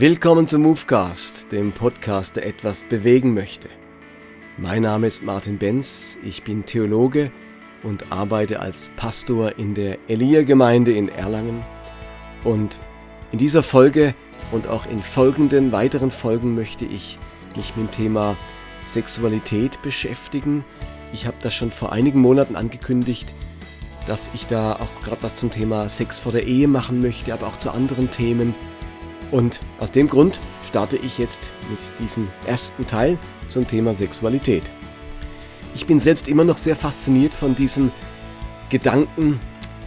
Willkommen zum Movecast, dem Podcast, der etwas bewegen möchte. Mein Name ist Martin Benz, ich bin Theologe und arbeite als Pastor in der Elia-Gemeinde in Erlangen. Und in dieser Folge und auch in folgenden weiteren Folgen möchte ich mich mit dem Thema Sexualität beschäftigen. Ich habe das schon vor einigen Monaten angekündigt, dass ich da auch gerade was zum Thema Sex vor der Ehe machen möchte, aber auch zu anderen Themen. Und aus dem Grund starte ich jetzt mit diesem ersten Teil zum Thema Sexualität. Ich bin selbst immer noch sehr fasziniert von diesem Gedanken,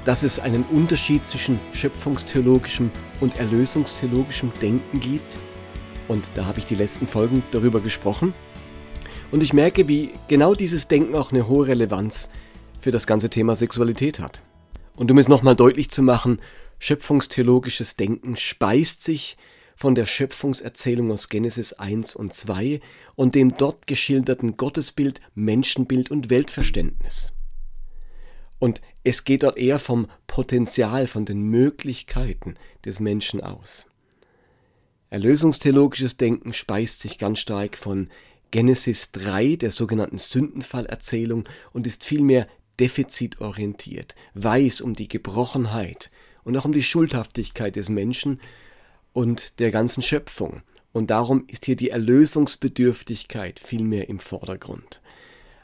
dass es einen Unterschied zwischen schöpfungstheologischem und erlösungstheologischem Denken gibt. Und da habe ich die letzten Folgen darüber gesprochen. Und ich merke, wie genau dieses Denken auch eine hohe Relevanz für das ganze Thema Sexualität hat. Und um es nochmal deutlich zu machen, schöpfungstheologisches Denken speist sich von der Schöpfungserzählung aus Genesis 1 und 2 und dem dort geschilderten Gottesbild, Menschenbild und Weltverständnis. Und es geht dort eher vom Potenzial, von den Möglichkeiten des Menschen aus. Erlösungstheologisches Denken speist sich ganz stark von Genesis 3, der sogenannten Sündenfallerzählung, und ist vielmehr defizitorientiert, weiß um die Gebrochenheit und auch um die Schuldhaftigkeit des Menschen und der ganzen Schöpfung. Und darum ist hier die Erlösungsbedürftigkeit vielmehr im Vordergrund.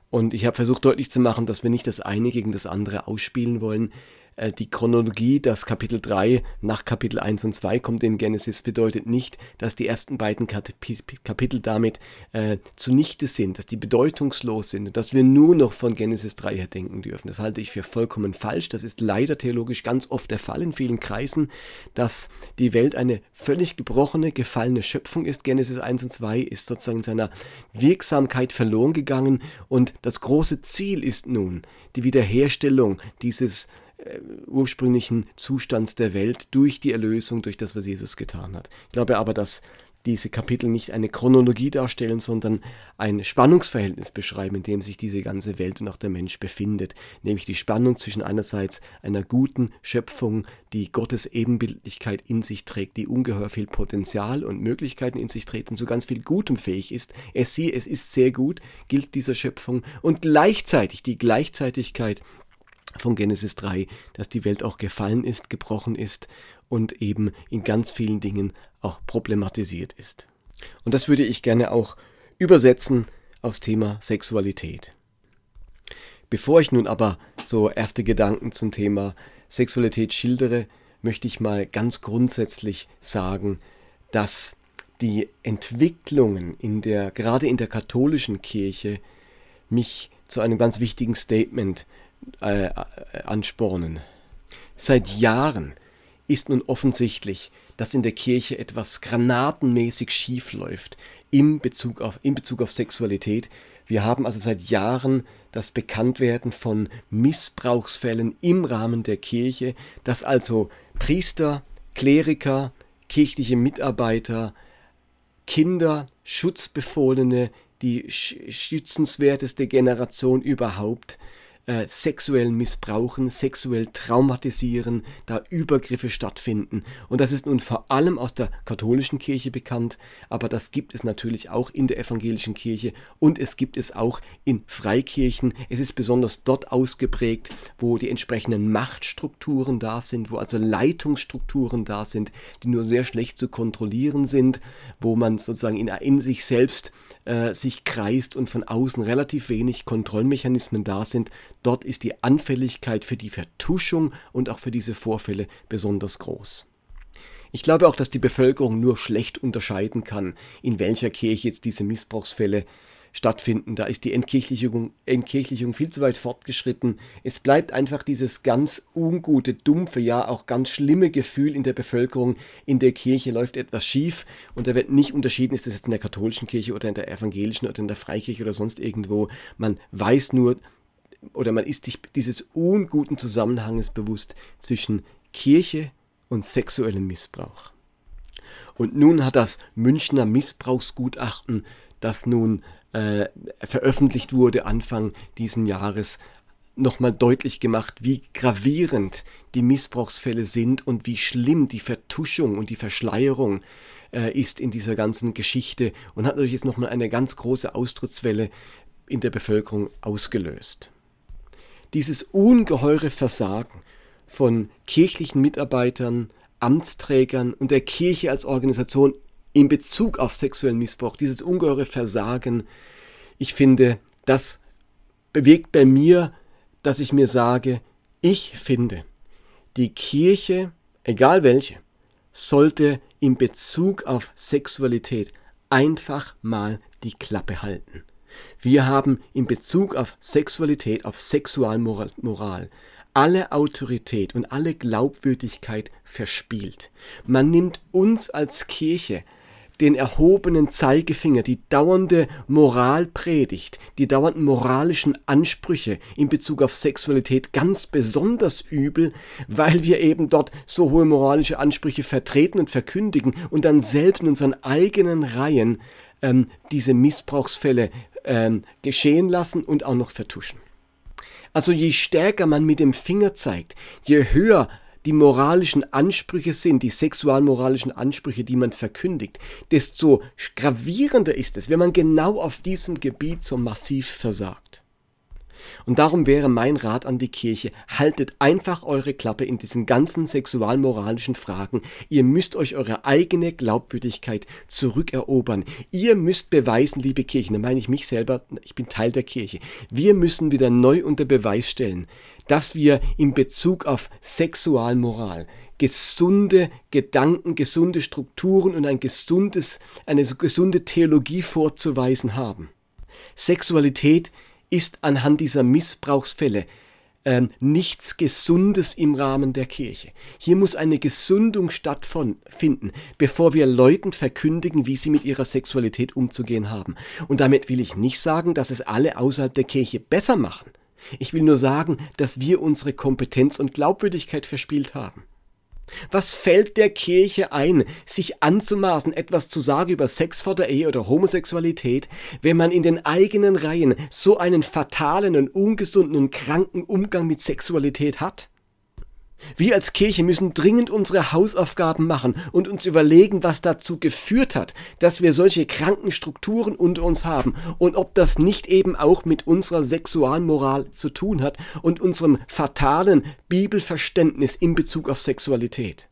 Und ich habe versucht deutlich zu machen, dass wir nicht das eine gegen das andere ausspielen wollen, äh, die Chronologie, das Kapitel 3 nach Kapitel 1 und 2 kommt in Genesis, bedeutet nicht, dass die ersten beiden Kapitel damit äh, zunichte sind, dass die bedeutungslos sind und dass wir nur noch von Genesis 3 her denken dürfen. Das halte ich für vollkommen falsch. Das ist leider theologisch ganz oft der Fall in vielen Kreisen, dass die Welt eine völlig gebrochene, gefallene Schöpfung ist. Genesis 1 und 2 ist sozusagen in seiner Wirksamkeit verloren gegangen und das große Ziel ist nun die Wiederherstellung dieses ursprünglichen Zustands der Welt durch die Erlösung, durch das, was Jesus getan hat. Ich glaube aber, dass diese Kapitel nicht eine Chronologie darstellen, sondern ein Spannungsverhältnis beschreiben, in dem sich diese ganze Welt und auch der Mensch befindet, nämlich die Spannung zwischen einerseits einer guten Schöpfung, die Gottes Ebenbildlichkeit in sich trägt, die ungeheuer viel Potenzial und Möglichkeiten in sich trägt und zu ganz viel Gutem fähig ist. Es sie, es ist sehr gut, gilt dieser Schöpfung und gleichzeitig die Gleichzeitigkeit von Genesis 3, dass die Welt auch gefallen ist, gebrochen ist und eben in ganz vielen Dingen auch problematisiert ist. Und das würde ich gerne auch übersetzen aufs Thema Sexualität. Bevor ich nun aber so erste Gedanken zum Thema Sexualität schildere, möchte ich mal ganz grundsätzlich sagen, dass die Entwicklungen in der, gerade in der katholischen Kirche mich zu einem ganz wichtigen Statement äh, anspornen. Seit Jahren ist nun offensichtlich, dass in der Kirche etwas granatenmäßig schief läuft in in Bezug auf Sexualität. Wir haben also seit Jahren das Bekanntwerden von Missbrauchsfällen im Rahmen der Kirche, dass also Priester, Kleriker, kirchliche Mitarbeiter, Kinder, Schutzbefohlene, die schützenswerteste Generation überhaupt, äh, sexuell missbrauchen, sexuell traumatisieren, da Übergriffe stattfinden. Und das ist nun vor allem aus der katholischen Kirche bekannt, aber das gibt es natürlich auch in der evangelischen Kirche und es gibt es auch in Freikirchen. Es ist besonders dort ausgeprägt, wo die entsprechenden Machtstrukturen da sind, wo also Leitungsstrukturen da sind, die nur sehr schlecht zu kontrollieren sind, wo man sozusagen in, in sich selbst äh, sich kreist und von außen relativ wenig Kontrollmechanismen da sind. Dort ist die Anfälligkeit für die Vertuschung und auch für diese Vorfälle besonders groß. Ich glaube auch, dass die Bevölkerung nur schlecht unterscheiden kann, in welcher Kirche jetzt diese Missbrauchsfälle stattfinden. Da ist die Entkirchlichung, Entkirchlichung viel zu weit fortgeschritten. Es bleibt einfach dieses ganz ungute, dumpfe, ja auch ganz schlimme Gefühl in der Bevölkerung, in der Kirche läuft etwas schief und da wird nicht unterschieden, ist das jetzt in der katholischen Kirche oder in der evangelischen oder in der Freikirche oder sonst irgendwo. Man weiß nur, oder man ist sich dieses unguten Zusammenhanges bewusst zwischen Kirche und sexuellem Missbrauch. Und nun hat das Münchner Missbrauchsgutachten, das nun äh, veröffentlicht wurde Anfang diesen Jahres, nochmal deutlich gemacht, wie gravierend die Missbrauchsfälle sind und wie schlimm die Vertuschung und die Verschleierung äh, ist in dieser ganzen Geschichte und hat natürlich jetzt nochmal eine ganz große Austrittswelle in der Bevölkerung ausgelöst. Dieses ungeheure Versagen von kirchlichen Mitarbeitern, Amtsträgern und der Kirche als Organisation in Bezug auf sexuellen Missbrauch, dieses ungeheure Versagen, ich finde, das bewegt bei mir, dass ich mir sage, ich finde, die Kirche, egal welche, sollte in Bezug auf Sexualität einfach mal die Klappe halten. Wir haben in Bezug auf Sexualität, auf Sexualmoral, alle Autorität und alle Glaubwürdigkeit verspielt. Man nimmt uns als Kirche den erhobenen Zeigefinger, die dauernde Moralpredigt, die dauernden moralischen Ansprüche in Bezug auf Sexualität ganz besonders übel, weil wir eben dort so hohe moralische Ansprüche vertreten und verkündigen und dann selbst in unseren eigenen Reihen ähm, diese Missbrauchsfälle ähm, geschehen lassen und auch noch vertuschen. Also je stärker man mit dem Finger zeigt, je höher die moralischen Ansprüche sind, die sexualmoralischen Ansprüche, die man verkündigt, desto gravierender ist es, wenn man genau auf diesem Gebiet so massiv versagt. Und darum wäre mein Rat an die Kirche, haltet einfach eure Klappe in diesen ganzen sexualmoralischen Fragen. Ihr müsst euch eure eigene Glaubwürdigkeit zurückerobern. Ihr müsst beweisen, liebe Kirchen, da meine ich mich selber, ich bin Teil der Kirche. Wir müssen wieder neu unter Beweis stellen, dass wir in Bezug auf Sexualmoral gesunde Gedanken, gesunde Strukturen und ein gesundes, eine gesunde Theologie vorzuweisen haben. Sexualität ist anhand dieser Missbrauchsfälle ähm, nichts Gesundes im Rahmen der Kirche. Hier muss eine Gesundung stattfinden, bevor wir Leuten verkündigen, wie sie mit ihrer Sexualität umzugehen haben. Und damit will ich nicht sagen, dass es alle außerhalb der Kirche besser machen. Ich will nur sagen, dass wir unsere Kompetenz und Glaubwürdigkeit verspielt haben. Was fällt der Kirche ein, sich anzumaßen, etwas zu sagen über Sex vor der Ehe oder Homosexualität, wenn man in den eigenen Reihen so einen fatalen und ungesunden und kranken Umgang mit Sexualität hat? Wir als Kirche müssen dringend unsere Hausaufgaben machen und uns überlegen, was dazu geführt hat, dass wir solche kranken Strukturen unter uns haben und ob das nicht eben auch mit unserer Sexualmoral zu tun hat und unserem fatalen Bibelverständnis in Bezug auf Sexualität.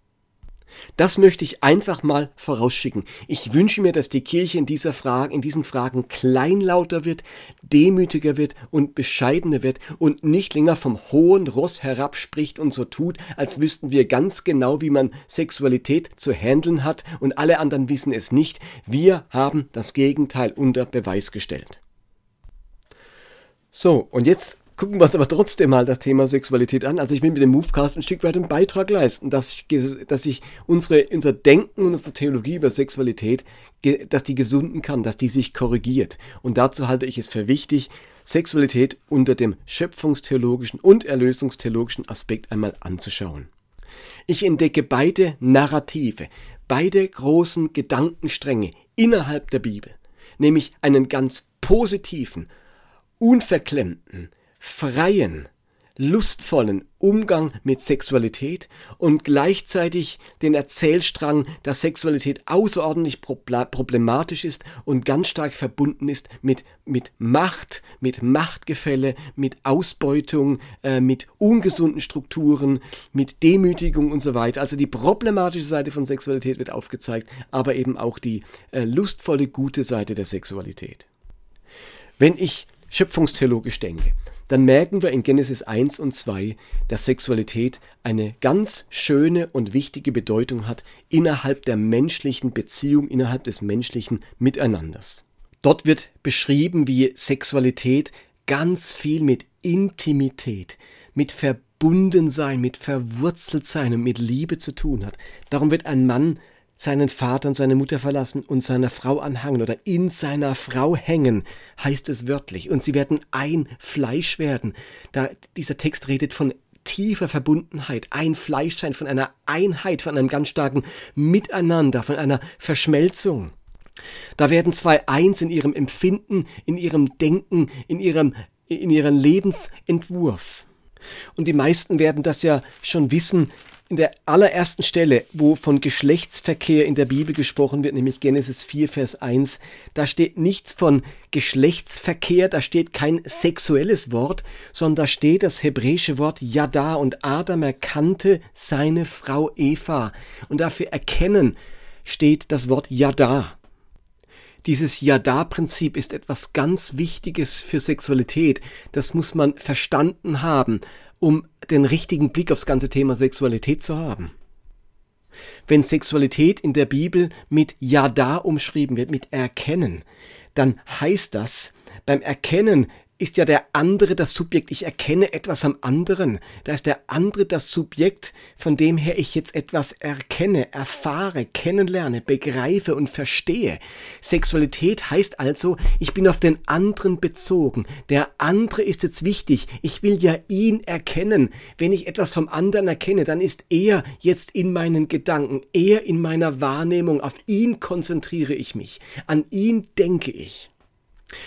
Das möchte ich einfach mal vorausschicken. Ich wünsche mir, dass die Kirche in, dieser Frage, in diesen Fragen kleinlauter wird, demütiger wird und bescheidener wird und nicht länger vom hohen Ross herabspricht und so tut, als wüssten wir ganz genau, wie man Sexualität zu handeln hat und alle anderen wissen es nicht. Wir haben das Gegenteil unter Beweis gestellt. So, und jetzt gucken wir uns aber trotzdem mal das Thema Sexualität an. Also ich will mit dem Movecast ein Stück weit einen Beitrag leisten, dass ich, dass ich unsere, unser Denken und unsere Theologie über Sexualität, dass die gesunden kann, dass die sich korrigiert. Und dazu halte ich es für wichtig, Sexualität unter dem schöpfungstheologischen und erlösungstheologischen Aspekt einmal anzuschauen. Ich entdecke beide Narrative, beide großen Gedankenstränge innerhalb der Bibel, nämlich einen ganz positiven, unverklemmten, freien, lustvollen Umgang mit Sexualität und gleichzeitig den Erzählstrang, dass Sexualität außerordentlich problematisch ist und ganz stark verbunden ist mit, mit Macht, mit Machtgefälle, mit Ausbeutung, äh, mit ungesunden Strukturen, mit Demütigung und so weiter. Also die problematische Seite von Sexualität wird aufgezeigt, aber eben auch die äh, lustvolle, gute Seite der Sexualität. Wenn ich schöpfungstheologisch denke, dann merken wir in Genesis 1 und 2, dass Sexualität eine ganz schöne und wichtige Bedeutung hat innerhalb der menschlichen Beziehung, innerhalb des menschlichen Miteinanders. Dort wird beschrieben, wie Sexualität ganz viel mit Intimität, mit Verbundensein, mit Verwurzeltsein und mit Liebe zu tun hat. Darum wird ein Mann seinen Vater und seine Mutter verlassen und seiner Frau anhangen oder in seiner Frau hängen, heißt es wörtlich. Und sie werden ein Fleisch werden. Da, dieser Text redet von tiefer Verbundenheit, ein Fleisch sein, von einer Einheit, von einem ganz starken Miteinander, von einer Verschmelzung. Da werden zwei eins in ihrem Empfinden, in ihrem Denken, in ihrem, in ihrem Lebensentwurf. Und die meisten werden das ja schon wissen, in der allerersten Stelle, wo von Geschlechtsverkehr in der Bibel gesprochen wird, nämlich Genesis 4, Vers 1, da steht nichts von Geschlechtsverkehr, da steht kein sexuelles Wort, sondern da steht das hebräische Wort Yada und Adam erkannte seine Frau Eva. Und dafür erkennen steht das Wort Yada. Dieses Yada-Prinzip ist etwas ganz Wichtiges für Sexualität. Das muss man verstanden haben um den richtigen Blick aufs ganze Thema Sexualität zu haben. Wenn Sexualität in der Bibel mit Yada umschrieben wird, mit Erkennen, dann heißt das, beim Erkennen ist ja der andere das Subjekt. Ich erkenne etwas am anderen. Da ist der andere das Subjekt, von dem her ich jetzt etwas erkenne, erfahre, kennenlerne, begreife und verstehe. Sexualität heißt also, ich bin auf den anderen bezogen. Der andere ist jetzt wichtig. Ich will ja ihn erkennen. Wenn ich etwas vom anderen erkenne, dann ist er jetzt in meinen Gedanken, er in meiner Wahrnehmung. Auf ihn konzentriere ich mich. An ihn denke ich.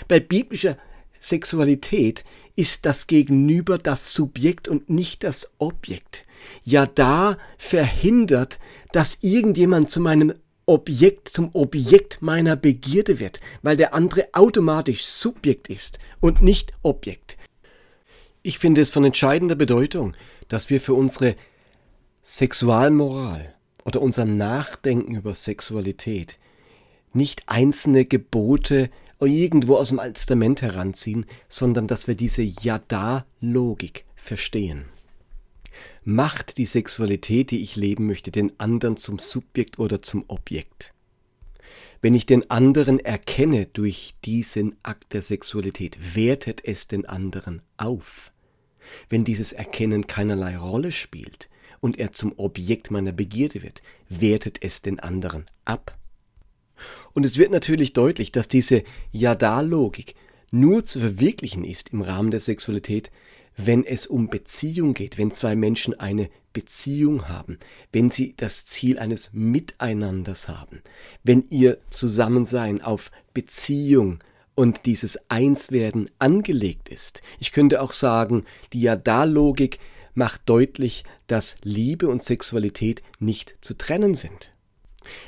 Bei biblischer Sexualität ist das Gegenüber das Subjekt und nicht das Objekt. Ja, da verhindert, dass irgendjemand zu meinem Objekt, zum Objekt meiner Begierde wird, weil der andere automatisch Subjekt ist und nicht Objekt. Ich finde es von entscheidender Bedeutung, dass wir für unsere Sexualmoral oder unser Nachdenken über Sexualität nicht einzelne Gebote irgendwo aus dem Alten Testament heranziehen, sondern dass wir diese Ja-Da-Logik verstehen. Macht die Sexualität, die ich leben möchte, den anderen zum Subjekt oder zum Objekt? Wenn ich den anderen erkenne durch diesen Akt der Sexualität, wertet es den anderen auf. Wenn dieses Erkennen keinerlei Rolle spielt und er zum Objekt meiner Begierde wird, wertet es den anderen ab. Und es wird natürlich deutlich, dass diese Yada-Logik nur zu verwirklichen ist im Rahmen der Sexualität, wenn es um Beziehung geht, wenn zwei Menschen eine Beziehung haben, wenn sie das Ziel eines Miteinanders haben, wenn ihr Zusammensein auf Beziehung und dieses Einswerden angelegt ist. Ich könnte auch sagen, die Yada-Logik macht deutlich, dass Liebe und Sexualität nicht zu trennen sind.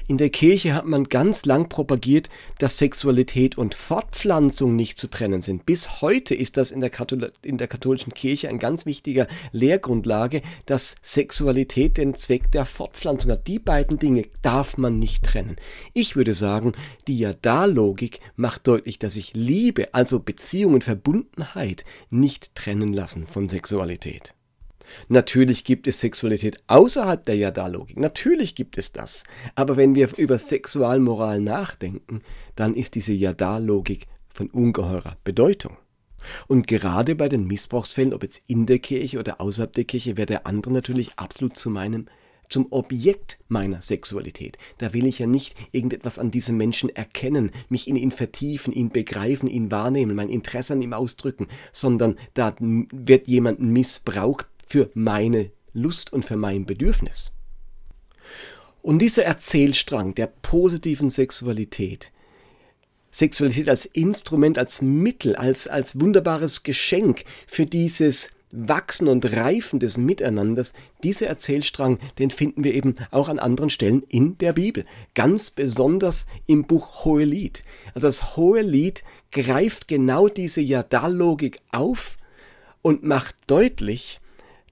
In der Kirche hat man ganz lang propagiert, dass Sexualität und Fortpflanzung nicht zu trennen sind. Bis heute ist das in der, Kathol in der katholischen Kirche ein ganz wichtiger Lehrgrundlage, dass Sexualität den Zweck der Fortpflanzung hat. Die beiden Dinge darf man nicht trennen. Ich würde sagen, die Ja-Da-Logik macht deutlich, dass sich Liebe, also Beziehung und Verbundenheit, nicht trennen lassen von Sexualität. Natürlich gibt es Sexualität außerhalb der Yada-Logik. Natürlich gibt es das. Aber wenn wir über Sexualmoral nachdenken, dann ist diese Yada-Logik von ungeheurer Bedeutung. Und gerade bei den Missbrauchsfällen, ob jetzt in der Kirche oder außerhalb der Kirche, wird der andere natürlich absolut zu meinem zum Objekt meiner Sexualität. Da will ich ja nicht irgendetwas an diesem Menschen erkennen, mich in ihn vertiefen, ihn begreifen, ihn wahrnehmen, mein Interesse an ihm ausdrücken, sondern da wird jemand missbraucht für meine Lust und für mein Bedürfnis. Und dieser Erzählstrang der positiven Sexualität, Sexualität als Instrument, als Mittel, als, als wunderbares Geschenk für dieses Wachsen und Reifen des Miteinanders, dieser Erzählstrang, den finden wir eben auch an anderen Stellen in der Bibel. Ganz besonders im Buch Hohelied. Also das Hohelied greift genau diese Yada-Logik auf und macht deutlich,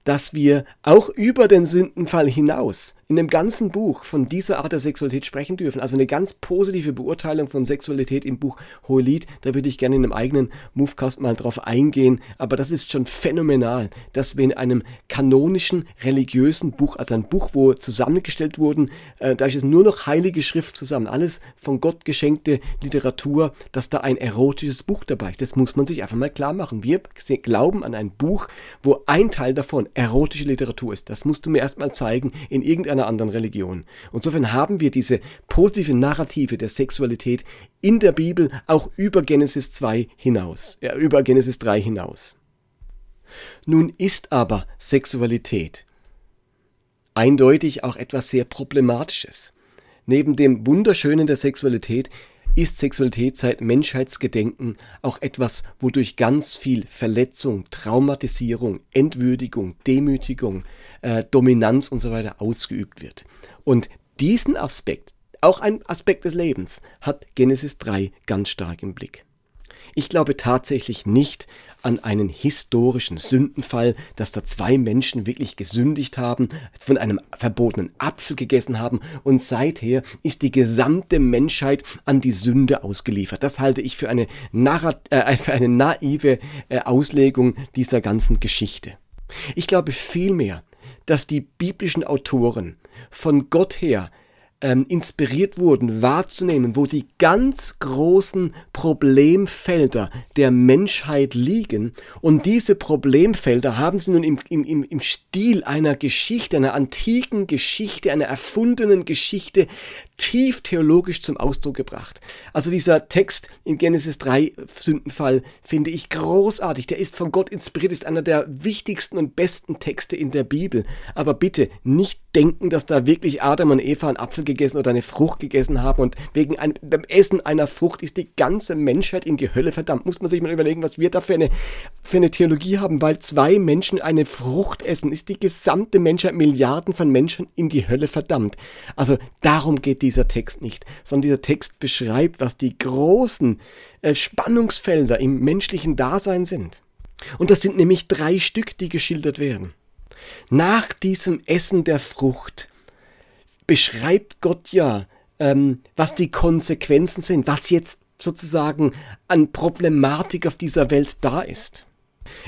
dass wir auch über den Sündenfall hinaus in dem ganzen Buch von dieser Art der Sexualität sprechen dürfen. Also eine ganz positive Beurteilung von Sexualität im Buch Hohelied. Da würde ich gerne in einem eigenen Movecast mal drauf eingehen. Aber das ist schon phänomenal, dass wir in einem kanonischen religiösen Buch, also ein Buch, wo zusammengestellt wurden, äh, da ist es nur noch heilige Schrift zusammen, alles von Gott geschenkte Literatur, dass da ein erotisches Buch dabei ist. Das muss man sich einfach mal klar machen. Wir glauben an ein Buch, wo ein Teil davon erotische Literatur ist. Das musst du mir erstmal zeigen in irgendeiner keiner anderen Religion. Insofern haben wir diese positive Narrative der Sexualität in der Bibel auch über Genesis 2 hinaus, ja, über Genesis 3 hinaus. Nun ist aber Sexualität eindeutig auch etwas sehr Problematisches. Neben dem Wunderschönen der Sexualität ist Sexualität seit Menschheitsgedenken auch etwas, wodurch ganz viel Verletzung, Traumatisierung, Entwürdigung, Demütigung, äh, Dominanz und so weiter ausgeübt wird. Und diesen Aspekt, auch ein Aspekt des Lebens, hat Genesis 3 ganz stark im Blick. Ich glaube tatsächlich nicht an einen historischen Sündenfall, dass da zwei Menschen wirklich gesündigt haben, von einem verbotenen Apfel gegessen haben und seither ist die gesamte Menschheit an die Sünde ausgeliefert. Das halte ich für eine, äh, für eine naive äh, Auslegung dieser ganzen Geschichte. Ich glaube vielmehr, dass die biblischen Autoren von Gott her ähm, inspiriert wurden, wahrzunehmen, wo die ganz großen Problemfelder der Menschheit liegen. Und diese Problemfelder haben sie nun im, im, im Stil einer Geschichte, einer antiken Geschichte, einer erfundenen Geschichte tief theologisch zum Ausdruck gebracht. Also dieser Text in Genesis 3, Sündenfall, finde ich großartig. Der ist von Gott inspiriert, ist einer der wichtigsten und besten Texte in der Bibel. Aber bitte nicht denken, dass da wirklich Adam und Eva einen Apfel gegessen oder eine Frucht gegessen haben und wegen ein, beim Essen einer Frucht ist die ganze Menschheit in die Hölle verdammt. Muss man sich mal überlegen, was wir da für eine, für eine Theologie haben, weil zwei Menschen eine Frucht essen, ist die gesamte Menschheit, Milliarden von Menschen in die Hölle verdammt. Also darum geht dieser Text nicht, sondern dieser Text beschreibt, was die großen äh, Spannungsfelder im menschlichen Dasein sind. Und das sind nämlich drei Stück, die geschildert werden. Nach diesem Essen der Frucht beschreibt Gott ja, ähm, was die Konsequenzen sind, was jetzt sozusagen an Problematik auf dieser Welt da ist.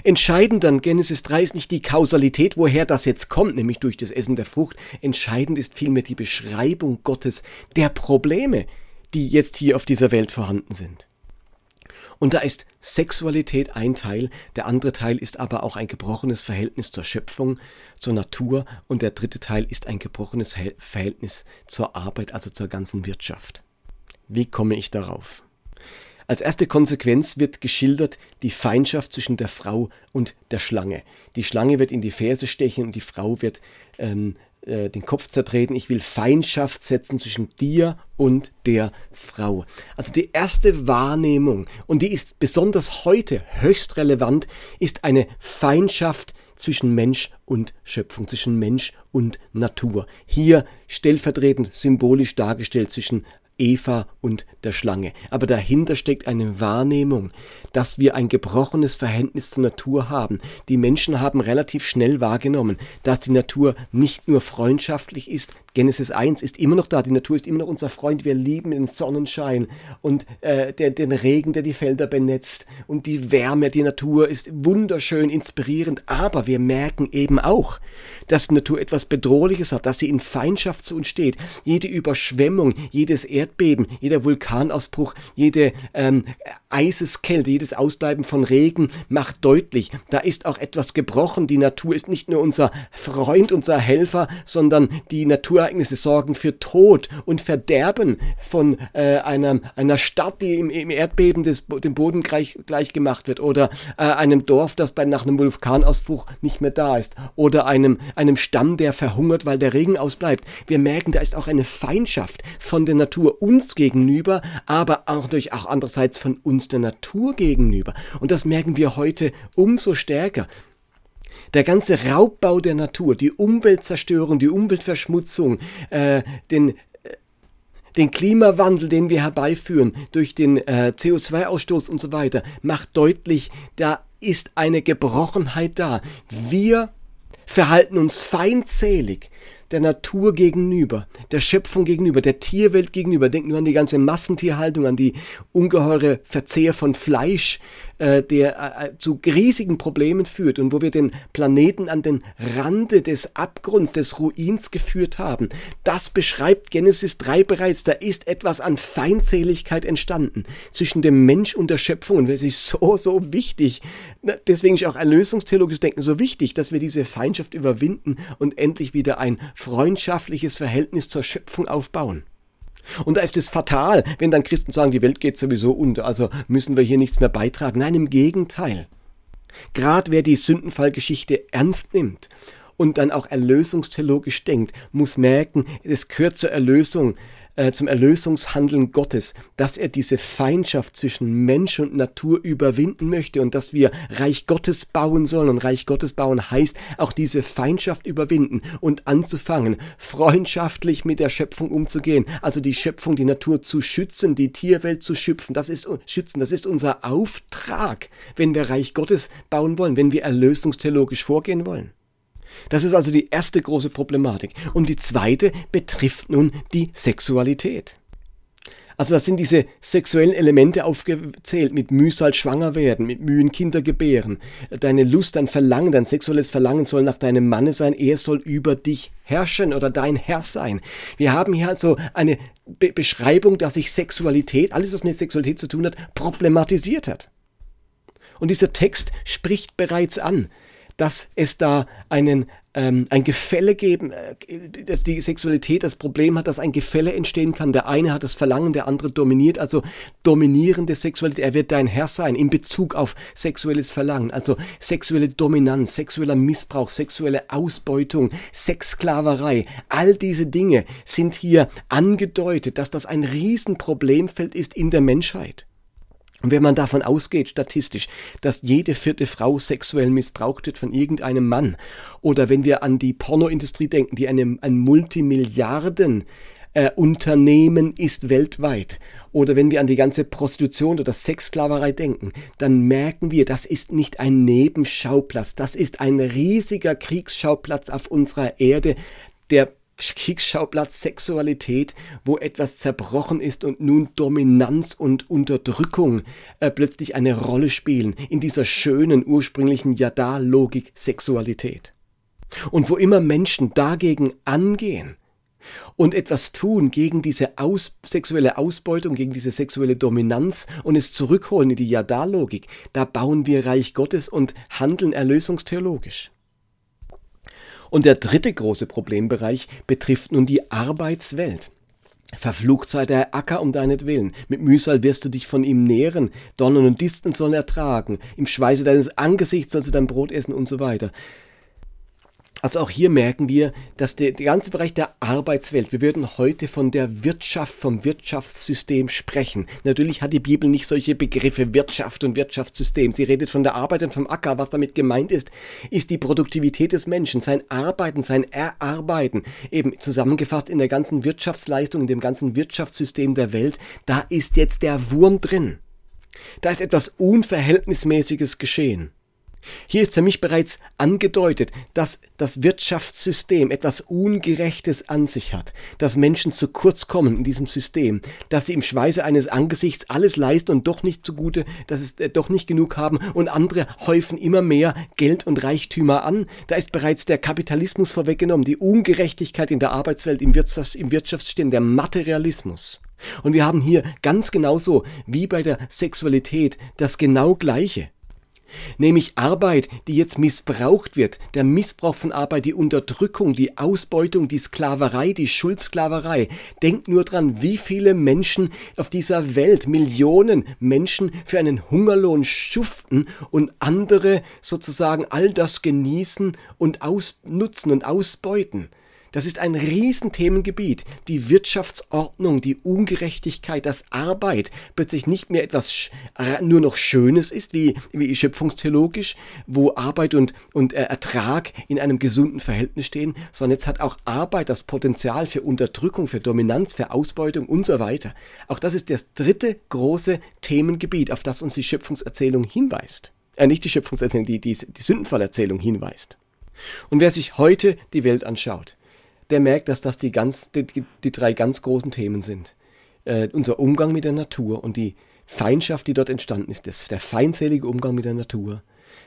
Entscheidend an Genesis 3 ist nicht die Kausalität, woher das jetzt kommt, nämlich durch das Essen der Frucht. Entscheidend ist vielmehr die Beschreibung Gottes der Probleme, die jetzt hier auf dieser Welt vorhanden sind. Und da ist Sexualität ein Teil, der andere Teil ist aber auch ein gebrochenes Verhältnis zur Schöpfung, zur Natur und der dritte Teil ist ein gebrochenes Verhältnis zur Arbeit, also zur ganzen Wirtschaft. Wie komme ich darauf? Als erste Konsequenz wird geschildert die Feindschaft zwischen der Frau und der Schlange. Die Schlange wird in die Ferse stechen und die Frau wird ähm, äh, den Kopf zertreten, ich will Feindschaft setzen zwischen dir und der Frau. Also die erste Wahrnehmung, und die ist besonders heute höchst relevant, ist eine Feindschaft zwischen Mensch und Schöpfung, zwischen Mensch und Natur. Hier stellvertretend symbolisch dargestellt zwischen Eva und der Schlange. Aber dahinter steckt eine Wahrnehmung, dass wir ein gebrochenes Verhältnis zur Natur haben. Die Menschen haben relativ schnell wahrgenommen, dass die Natur nicht nur freundschaftlich ist, Genesis 1 ist immer noch da, die Natur ist immer noch unser Freund, wir lieben den Sonnenschein und äh, der, den Regen, der die Felder benetzt und die Wärme, die Natur ist wunderschön, inspirierend, aber wir merken eben auch, dass die Natur etwas Bedrohliches hat, dass sie in Feindschaft zu uns steht. Jede Überschwemmung, jedes Erdbeben, jeder Vulkanausbruch, jede ähm, Eiseskälte, jedes Ausbleiben von Regen macht deutlich, da ist auch etwas gebrochen. Die Natur ist nicht nur unser Freund, unser Helfer, sondern die Naturereignisse sorgen für Tod und Verderben von äh, einer, einer Stadt, die im, im Erdbeben des, dem Boden gleich, gleich gemacht wird oder äh, einem Dorf, das bei, nach einem Vulkanausbruch nicht mehr da ist oder einem, einem Stamm, der verhungert, weil der Regen ausbleibt. Wir merken, da ist auch eine Feindschaft von der Natur uns gegenüber, aber auch durch auch andererseits von uns der Natur gegenüber. Und das merken wir heute umso stärker. Der ganze Raubbau der Natur, die Umweltzerstörung, die Umweltverschmutzung, äh, den äh, den Klimawandel, den wir herbeiführen durch den äh, CO2-Ausstoß und so weiter, macht deutlich, da ist eine Gebrochenheit da. Wir verhalten uns feindselig der Natur gegenüber, der Schöpfung gegenüber, der Tierwelt gegenüber. Denkt nur an die ganze Massentierhaltung, an die ungeheure Verzehr von Fleisch, äh, der äh, äh, zu riesigen Problemen führt und wo wir den Planeten an den Rande des Abgrunds, des Ruins geführt haben. Das beschreibt Genesis 3 bereits. Da ist etwas an Feindseligkeit entstanden zwischen dem Mensch und der Schöpfung. Und es ist so, so wichtig. Deswegen ist auch erlösungstheologisches Denken so wichtig, dass wir diese Feindschaft überwinden und endlich wieder ein freundschaftliches Verhältnis zur Schöpfung aufbauen. Und da ist es fatal, wenn dann Christen sagen, die Welt geht sowieso unter, also müssen wir hier nichts mehr beitragen. Nein, im Gegenteil. Gerade wer die Sündenfallgeschichte ernst nimmt und dann auch erlösungstheologisch denkt, muss merken, es gehört zur Erlösung äh, zum Erlösungshandeln Gottes, dass er diese Feindschaft zwischen Mensch und Natur überwinden möchte und dass wir Reich Gottes bauen sollen. Und Reich Gottes bauen heißt auch diese Feindschaft überwinden und anzufangen, freundschaftlich mit der Schöpfung umzugehen. Also die Schöpfung, die Natur zu schützen, die Tierwelt zu schüpfen. Das ist, schützen. Das ist unser Auftrag, wenn wir Reich Gottes bauen wollen, wenn wir erlösungstheologisch vorgehen wollen. Das ist also die erste große Problematik. Und die zweite betrifft nun die Sexualität. Also das sind diese sexuellen Elemente aufgezählt, mit Mühsal schwanger werden, mit Mühen Kinder gebären. Deine Lust, dein Verlangen, dein sexuelles Verlangen soll nach deinem Manne sein, er soll über dich herrschen oder dein Herr sein. Wir haben hier also eine Be Beschreibung, dass sich Sexualität, alles was mit Sexualität zu tun hat, problematisiert hat. Und dieser Text spricht bereits an, dass es da einen, ähm, ein Gefälle geben, äh, dass die Sexualität das Problem hat, dass ein Gefälle entstehen kann. Der eine hat das Verlangen, der andere dominiert, also dominierende Sexualität. Er wird dein Herr sein in Bezug auf sexuelles Verlangen, also sexuelle Dominanz, sexueller Missbrauch, sexuelle Ausbeutung, Sexsklaverei. All diese Dinge sind hier angedeutet, dass das ein Riesenproblemfeld ist in der Menschheit. Und wenn man davon ausgeht, statistisch, dass jede vierte Frau sexuell missbraucht wird von irgendeinem Mann, oder wenn wir an die Pornoindustrie denken, die eine, ein Multimilliarden äh, Unternehmen ist weltweit, oder wenn wir an die ganze Prostitution oder Sexsklaverei denken, dann merken wir, das ist nicht ein Nebenschauplatz, das ist ein riesiger Kriegsschauplatz auf unserer Erde, der Kriegsschauplatz Sexualität, wo etwas zerbrochen ist und nun Dominanz und Unterdrückung äh, plötzlich eine Rolle spielen in dieser schönen ursprünglichen Yada-Logik Sexualität. Und wo immer Menschen dagegen angehen und etwas tun gegen diese aus sexuelle Ausbeutung, gegen diese sexuelle Dominanz und es zurückholen in die Yada-Logik, da bauen wir Reich Gottes und handeln erlösungstheologisch. Und der dritte große Problembereich betrifft nun die Arbeitswelt. Verflucht sei der Acker um deinetwillen. Mit Mühsal wirst du dich von ihm nähren. Donnern und Disteln sollen ertragen. Im Schweiße deines Angesichts sollst du dein Brot essen und so weiter. Also auch hier merken wir, dass der, der ganze Bereich der Arbeitswelt, wir würden heute von der Wirtschaft, vom Wirtschaftssystem sprechen. Natürlich hat die Bibel nicht solche Begriffe Wirtschaft und Wirtschaftssystem. Sie redet von der Arbeit und vom Acker. Was damit gemeint ist, ist die Produktivität des Menschen, sein Arbeiten, sein Erarbeiten. Eben zusammengefasst in der ganzen Wirtschaftsleistung, in dem ganzen Wirtschaftssystem der Welt. Da ist jetzt der Wurm drin. Da ist etwas Unverhältnismäßiges geschehen. Hier ist für mich bereits angedeutet, dass das Wirtschaftssystem etwas Ungerechtes an sich hat, dass Menschen zu kurz kommen in diesem System, dass sie im Schweiße eines Angesichts alles leisten und doch nicht zugute, dass es äh, doch nicht genug haben und andere häufen immer mehr Geld und Reichtümer an. Da ist bereits der Kapitalismus vorweggenommen, die Ungerechtigkeit in der Arbeitswelt, im, Wirtschafts-, im Wirtschaftssystem, der Materialismus. Und wir haben hier ganz genauso wie bei der Sexualität das genau gleiche nämlich Arbeit, die jetzt missbraucht wird, der Missbrauch von Arbeit, die Unterdrückung, die Ausbeutung, die Sklaverei, die Schuldsklaverei. Denkt nur dran, wie viele Menschen auf dieser Welt, Millionen Menschen für einen Hungerlohn schuften und andere sozusagen all das genießen und ausnutzen und ausbeuten. Das ist ein Riesenthemengebiet. Die Wirtschaftsordnung, die Ungerechtigkeit, dass Arbeit plötzlich nicht mehr etwas nur noch Schönes ist, wie, wie schöpfungstheologisch, wo Arbeit und, und äh, Ertrag in einem gesunden Verhältnis stehen, sondern jetzt hat auch Arbeit das Potenzial für Unterdrückung, für Dominanz, für Ausbeutung und so weiter. Auch das ist das dritte große Themengebiet, auf das uns die Schöpfungserzählung hinweist. Äh, nicht die Schöpfungserzählung, die, die, die Sündenfallerzählung hinweist. Und wer sich heute die Welt anschaut, der merkt, dass das die, ganz, die, die drei ganz großen Themen sind. Äh, unser Umgang mit der Natur und die Feindschaft, die dort entstanden ist, das, der feindselige Umgang mit der Natur,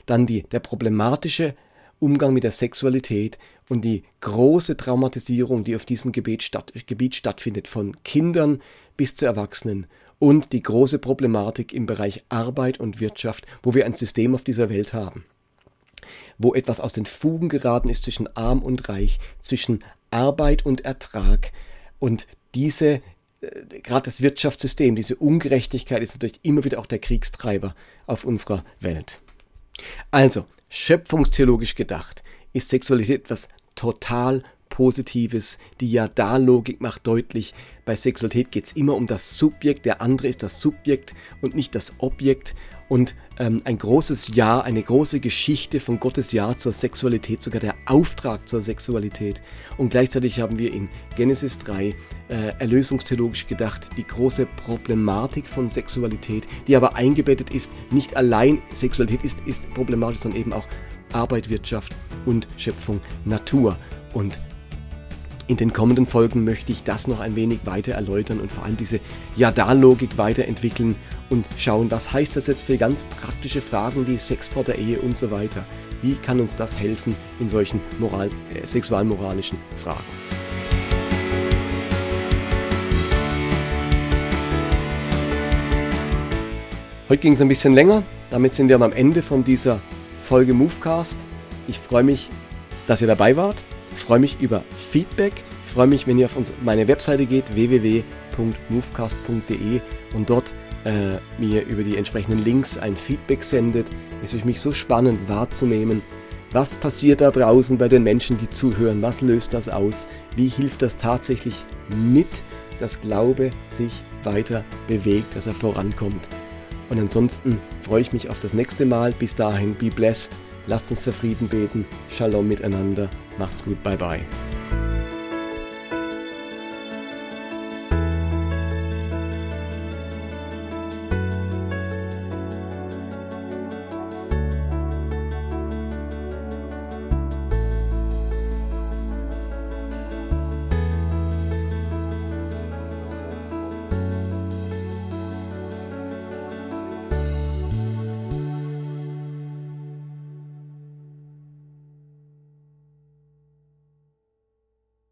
dann die, der problematische Umgang mit der Sexualität und die große Traumatisierung, die auf diesem Gebiet, statt, Gebiet stattfindet, von Kindern bis zu Erwachsenen und die große Problematik im Bereich Arbeit und Wirtschaft, wo wir ein System auf dieser Welt haben, wo etwas aus den Fugen geraten ist zwischen arm und reich, zwischen Arbeit und Ertrag. Und diese, äh, gerade das Wirtschaftssystem, diese Ungerechtigkeit ist natürlich immer wieder auch der Kriegstreiber auf unserer Welt. Also, schöpfungstheologisch gedacht, ist Sexualität etwas total Positives. Die Ja-Da-Logik macht deutlich, bei Sexualität geht es immer um das Subjekt, der andere ist das Subjekt und nicht das Objekt. Und ähm, ein großes Ja, eine große Geschichte von Gottes Ja zur Sexualität, sogar der Auftrag zur Sexualität. Und gleichzeitig haben wir in Genesis 3 äh, erlösungstheologisch gedacht, die große Problematik von Sexualität, die aber eingebettet ist, nicht allein Sexualität ist, ist problematisch, sondern eben auch Arbeit, Wirtschaft und Schöpfung, Natur. Und in den kommenden Folgen möchte ich das noch ein wenig weiter erläutern und vor allem diese Ja-Da-Logik weiterentwickeln und schauen, was heißt das jetzt für ganz praktische Fragen wie Sex vor der Ehe und so weiter. Wie kann uns das helfen in solchen moral, äh, sexualmoralischen Fragen? Heute ging es ein bisschen länger, damit sind wir am Ende von dieser Folge Movecast. Ich freue mich, dass ihr dabei wart. Freue mich über Feedback. Freue mich, wenn ihr auf meine Webseite geht, www.movecast.de und dort äh, mir über die entsprechenden Links ein Feedback sendet. Es ist für mich so spannend wahrzunehmen, was passiert da draußen bei den Menschen, die zuhören, was löst das aus, wie hilft das tatsächlich mit, dass Glaube sich weiter bewegt, dass er vorankommt. Und ansonsten freue ich mich auf das nächste Mal. Bis dahin, be blessed. Lasst uns für Frieden beten. Shalom miteinander. Macht's gut. Bye bye.